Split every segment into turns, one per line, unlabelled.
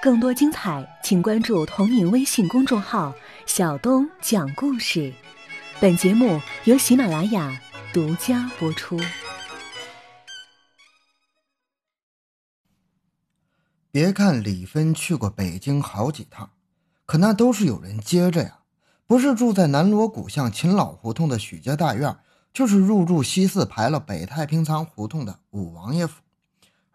更多精彩，请关注同名微信公众号“小东讲故事”。本节目由喜马拉雅独家播出。
别看李芬去过北京好几趟，可那都是有人接着呀，不是住在南锣鼓巷秦老胡同的许家大院，就是入住西四牌楼北太平仓胡同的五王爷府，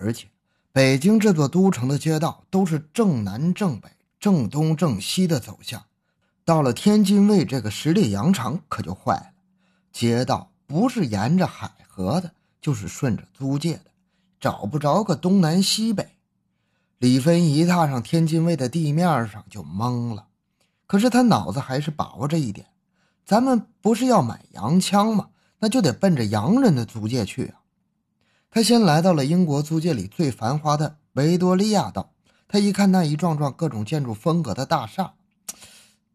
而且。北京这座都城的街道都是正南正北、正东正西的走向，到了天津卫这个十里洋场可就坏了。街道不是沿着海河的，就是顺着租界的，找不着个东南西北。李芬一踏上天津卫的地面上就懵了，可是他脑子还是把握着一点：咱们不是要买洋枪吗？那就得奔着洋人的租界去啊。他先来到了英国租界里最繁华的维多利亚道。他一看那一幢幢各种建筑风格的大厦，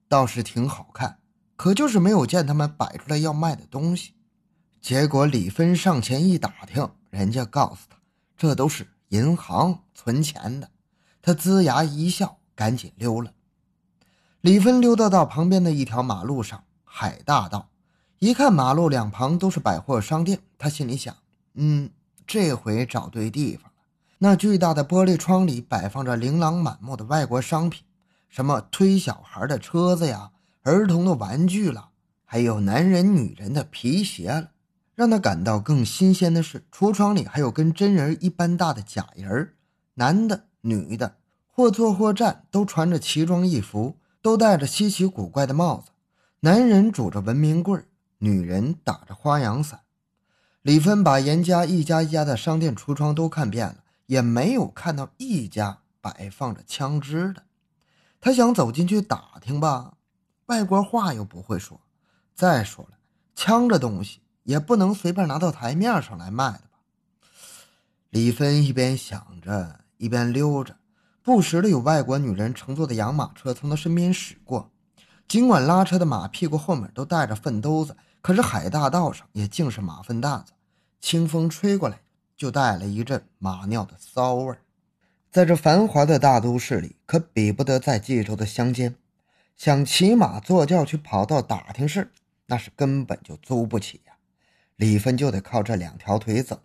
倒是挺好看，可就是没有见他们摆出来要卖的东西。结果李芬上前一打听，人家告诉他，这都是银行存钱的。他龇牙一笑，赶紧溜了。李芬溜达到旁边的一条马路上，海大道。一看马路两旁都是百货商店，他心里想：嗯。这回找对地方了。那巨大的玻璃窗里摆放着琳琅满目的外国商品，什么推小孩的车子呀，儿童的玩具了，还有男人女人的皮鞋了。让他感到更新鲜的是，橱窗里还有跟真人一般大的假人男的、女的，或坐或站，都穿着奇装异服，都戴着稀奇古怪的帽子。男人拄着文明棍女人打着花阳伞。李芬把严家一家一家的商店橱窗都看遍了，也没有看到一家摆放着枪支的。他想走进去打听吧，外国话又不会说。再说了，枪这东西也不能随便拿到台面上来卖的吧。李芬一边想着，一边溜着，不时的有外国女人乘坐的洋马车从他身边驶过。尽管拉车的马屁股后面都带着粪兜子，可是海大道上也尽是马粪蛋子。清风吹过来，就带了一阵马尿的骚味儿。在这繁华的大都市里，可比不得在冀州的乡间。想骑马坐轿去跑道打听事那是根本就租不起呀。李芬就得靠这两条腿走。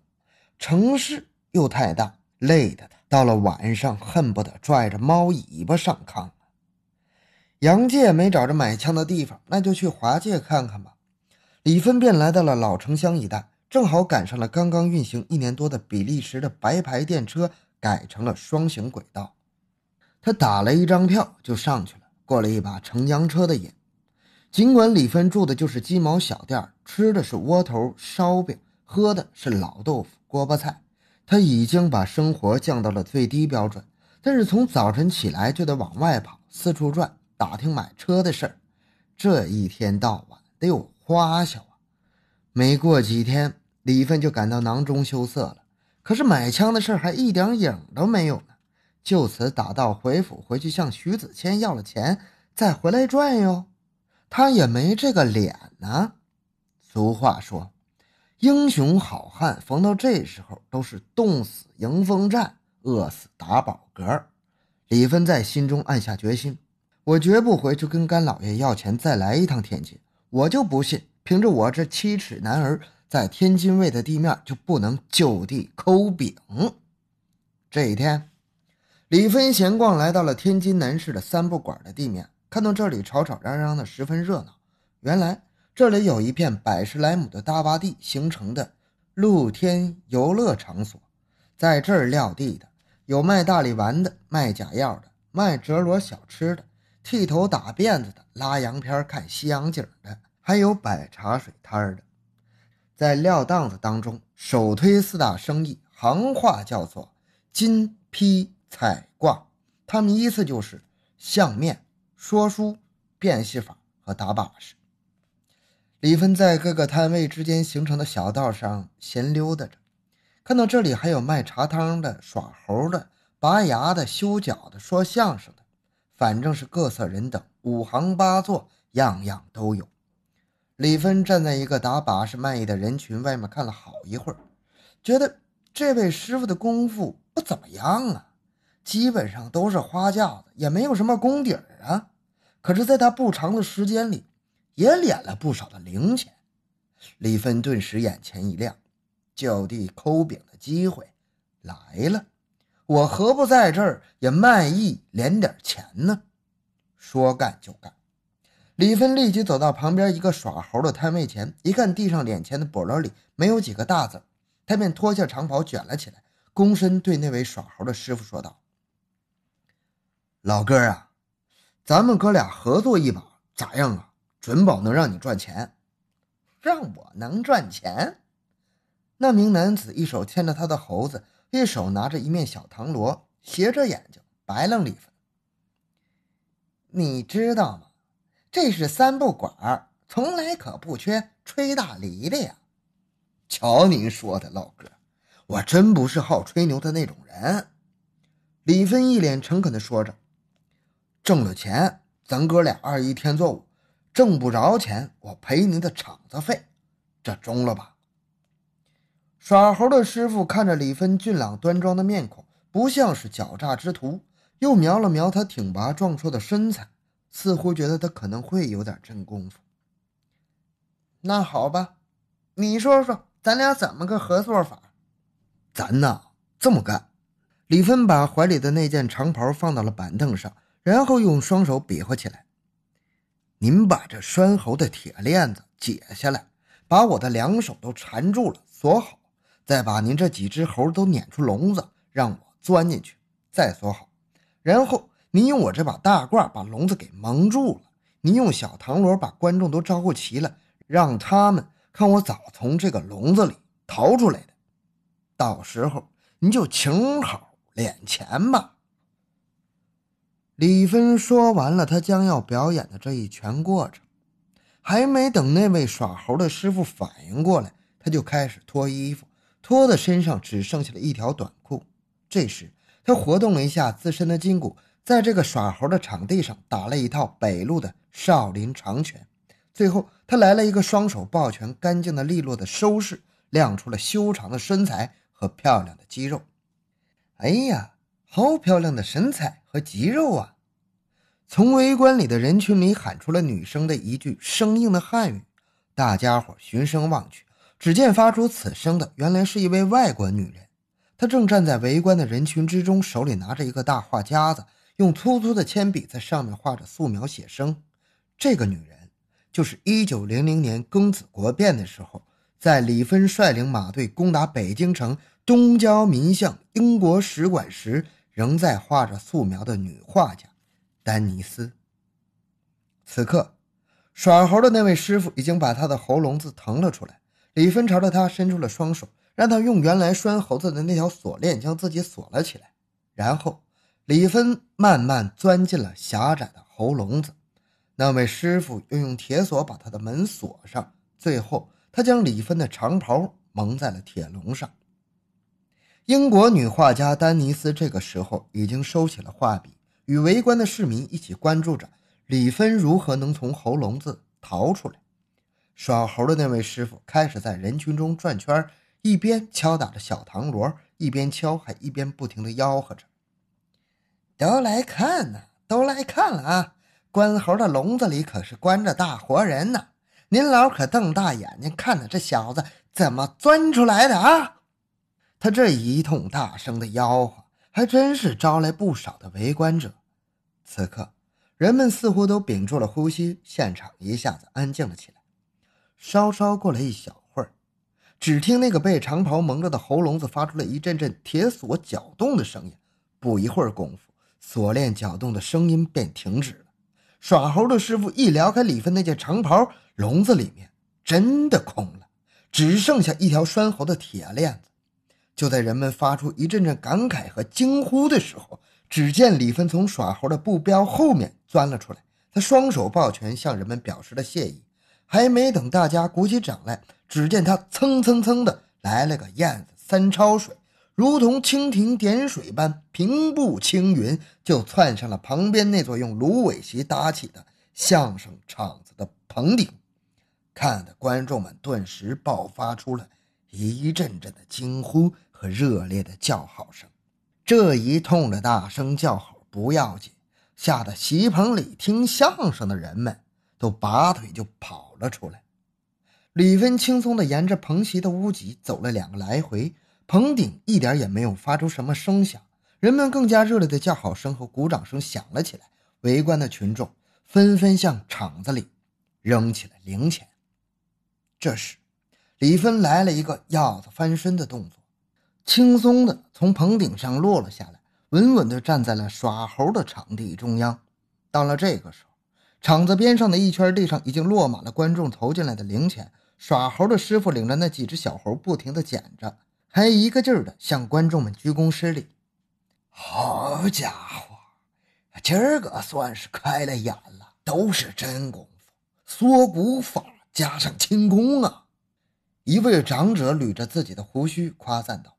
城市又太大，累得他到了晚上恨不得拽着猫尾巴上炕。杨介没找着买枪的地方，那就去华界看看吧。李芬便来到了老城乡一带。正好赶上了刚刚运行一年多的比利时的白牌电车改成了双行轨道，他打了一张票就上去了，过了一把城江车的瘾。尽管李芬住的就是鸡毛小店，吃的是窝头烧饼，喝的是老豆腐锅巴菜，他已经把生活降到了最低标准。但是从早晨起来就得往外跑，四处转，打听买车的事儿，这一天到晚得有花销啊。没过几天。李芬就感到囊中羞涩了，可是买枪的事还一点影都没有呢。就此打道回府，回去向徐子谦要了钱，再回来转悠，他也没这个脸呢。俗话说，英雄好汉逢到这时候都是冻死迎风站，饿死打饱嗝。李芬在心中暗下决心，我绝不回去跟干老爷要钱，再来一趟天津。我就不信，凭着我这七尺男儿。在天津卫的地面就不能就地抠饼。这一天，李芬闲逛来到了天津南市的三不管的地面，看到这里吵吵嚷嚷的，十分热闹。原来这里有一片百十来亩的大洼地形成的露天游乐场所，在这儿撂地的有卖大力丸的、卖假药的、卖折罗小吃的、剃头打辫子的、拉洋片看西洋景的，还有摆茶水摊的。在撂档子当中，首推四大生意，行话叫做金披彩挂。他们依次就是相面、说书、变戏法和打把式。李芬在各个摊位之间形成的小道上闲溜达着，看到这里还有卖茶汤的、耍猴的、拔牙的、修脚的、说相声的，反正是各色人等，五行八作，样样都有。李芬站在一个打把式卖艺的人群外面看了好一会儿，觉得这位师傅的功夫不怎么样啊，基本上都是花架子，也没有什么功底儿啊。可是，在他不长的时间里，也敛了不少的零钱。李芬顿时眼前一亮，就地抠饼的机会来了，我何不在这儿也卖艺敛点钱呢？说干就干。李芬立即走到旁边一个耍猴的摊位前，一看地上脸前的笸箩里没有几个大子，他便脱下长袍卷了起来，躬身对那位耍猴的师傅说道：“老哥啊，咱们哥俩合作一把，咋样啊？准保能让你赚钱。
让我能赚钱？”
那名男子一手牵着他的猴子，一手拿着一面小唐锣，斜着眼睛白楞李芬：“
你知道吗？”这是三不管，从来可不缺吹大梨的呀。
瞧您说的，老哥，我真不是好吹牛的那种人。李芬一脸诚恳地说着：“挣了钱，咱哥俩二一天作五；挣不着钱，我赔您的场子费，这中了吧？”耍猴的师傅看着李芬俊朗端庄的面孔，不像是狡诈之徒，又瞄了瞄他挺拔壮硕的身材。似乎觉得他可能会有点真功夫。
那好吧，你说说，咱俩怎么个合作法？
咱呐，这么干。李芬把怀里的那件长袍放到了板凳上，然后用双手比划起来。您把这拴猴的铁链子解下来，把我的两手都缠住了，锁好，再把您这几只猴都撵出笼子，让我钻进去，再锁好，然后。你用我这把大褂把笼子给蒙住了，你用小唐锣把观众都招呼齐了，让他们看我咋从这个笼子里逃出来的。到时候您就请好敛钱吧。李芬说完了，他将要表演的这一全过程，还没等那位耍猴的师傅反应过来，他就开始脱衣服，脱的身上只剩下了一条短裤。这时，他活动了一下自身的筋骨。在这个耍猴的场地上打了一套北路的少林长拳，最后他来了一个双手抱拳，干净的利落的收势，亮出了修长的身材和漂亮的肌肉。哎呀，好漂亮的身材和肌肉啊！从围观里的人群里喊出了女生的一句生硬的汉语，大家伙循声望去，只见发出此声的原来是一位外国女人，她正站在围观的人群之中，手里拿着一个大画夹子。用粗粗的铅笔在上面画着素描写生，这个女人就是一九零零年庚子国变的时候，在李芬率领马队攻打北京城东郊民巷英国使馆时，仍在画着素描的女画家丹尼斯。此刻，耍猴的那位师傅已经把他的喉咙子腾了出来，李芬朝着他伸出了双手，让他用原来拴猴子的那条锁链将自己锁了起来，然后。李芬慢慢钻进了狭窄的喉笼子，那位师傅又用铁锁把他的门锁上。最后，他将李芬的长袍蒙在了铁笼上。英国女画家丹尼斯这个时候已经收起了画笔，与围观的市民一起关注着李芬如何能从喉笼子逃出来。耍猴的那位师傅开始在人群中转圈，一边敲打着小糖锣，一边敲，还一边不停地吆喝着。
都来看呢，都来看了啊！关猴的笼子里可是关着大活人呢，您老可瞪大眼睛看着这小子怎么钻出来的啊！
他这一通大声的吆喝，还真是招来不少的围观者。此刻，人们似乎都屏住了呼吸，现场一下子安静了起来。稍稍过了一小会儿，只听那个被长袍蒙着的喉咙子发出了一阵阵铁锁搅动的声音。不一会儿功夫。锁链搅动的声音便停止了。耍猴的师傅一撩开李芬那件长袍，笼子里面真的空了，只剩下一条拴猴的铁链子。就在人们发出一阵阵感慨和惊呼的时候，只见李芬从耍猴的布标后面钻了出来，他双手抱拳向人们表示了谢意。还没等大家鼓起掌来，只见他蹭蹭蹭的来了个燕子三抄水。如同蜻蜓点水般平步青云，就窜上了旁边那座用芦苇席搭起的相声场子的棚顶，看的观众们顿时爆发出了一阵阵的惊呼和热烈的叫好声。这一通的大声叫好不要紧，吓得席棚里听相声的人们都拔腿就跑了出来。李芬轻松地沿着棚席的屋脊走了两个来回，棚顶一点也没有发出什么声响。人们更加热烈的叫好声和鼓掌声响了起来，围观的群众纷纷向场子里扔起了零钱。这时，李芬来了一个鹞子翻身的动作，轻松的从棚顶上落了下来，稳稳的站在了耍猴的场地中央。到了这个时候，场子边上的一圈地上已经落满了观众投进来的零钱。耍猴的师傅领着那几只小猴，不停的捡着，还一个劲儿地向观众们鞠躬施礼。
好家伙，今儿个算是开了眼了，都是真功夫，缩骨法加上轻功啊！
一位长者捋着自己的胡须夸赞道：“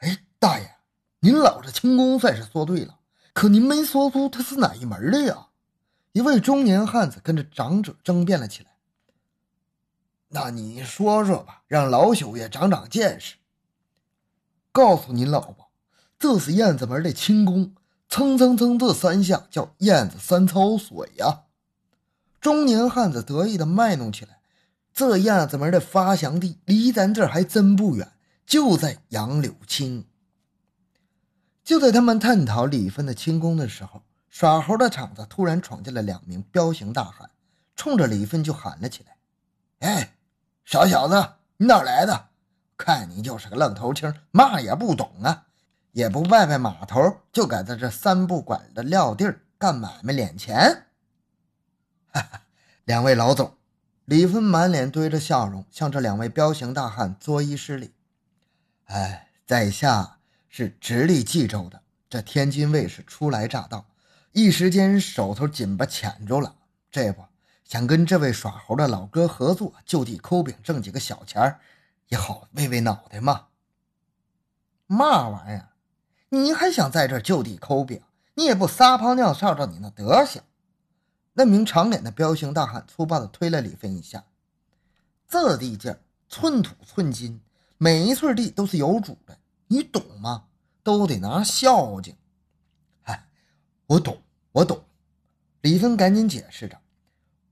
哎，大爷，您老这轻功算是说对了，可您没说出他是哪一门的呀？”
一位中年汉子跟着长者争辩了起来：“
那你说说吧，让老朽也长长见识。”
告诉您老婆。这是燕子门的轻功，蹭蹭蹭这三下叫燕子三操水呀！中年汉子得意的卖弄起来。这燕子门的发祥地离咱这儿还真不远，就在杨柳青。就在他们探讨李芬的轻功的时候，耍猴的场子突然闯进了两名彪形大汉，冲着李芬就喊了起来：“
哎，傻小子，你哪来的？看你就是个愣头青，嘛也不懂啊！”也不拜拜码头，就敢在这三不管的撂地儿干买卖敛钱。
哈哈，两位老总，李芬满脸堆着笑容，向这两位彪形大汉作揖施礼。哎，在下是直隶冀州的，这天津卫士初来乍到，一时间手头紧巴卡住了，这不想跟这位耍猴的老哥合作，就地抠饼挣几个小钱儿，也好慰慰脑袋嘛。
嘛玩意儿？你还想在这就地抠饼？你也不撒泡尿，照照你那德行！
那名长脸的彪形大汉粗暴地推了李芬一下。这地界寸土寸金，每一寸地都是有主的，你懂吗？都得拿孝敬。
哎，我懂，我懂。李芬赶紧解释着：“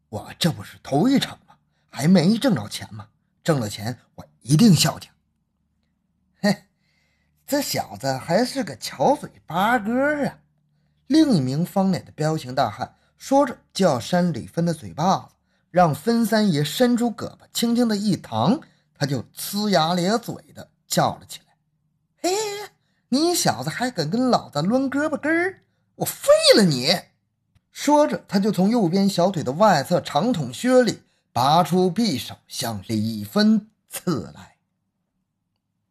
我这不是头一场吗？还没挣着钱吗？挣了钱，我一定孝敬。”
嘿。这小子还是个巧嘴八哥啊！另一名方脸的彪形大汉说着，就要扇李芬的嘴巴子，让分三爷伸出胳膊，轻轻的一弹，他就呲牙咧嘴的叫了起来：“嘿，你小子还敢跟老子抡胳膊根儿？我废了你！”说着，他就从右边小腿的外侧长筒靴里拔出匕首，向李芬刺来。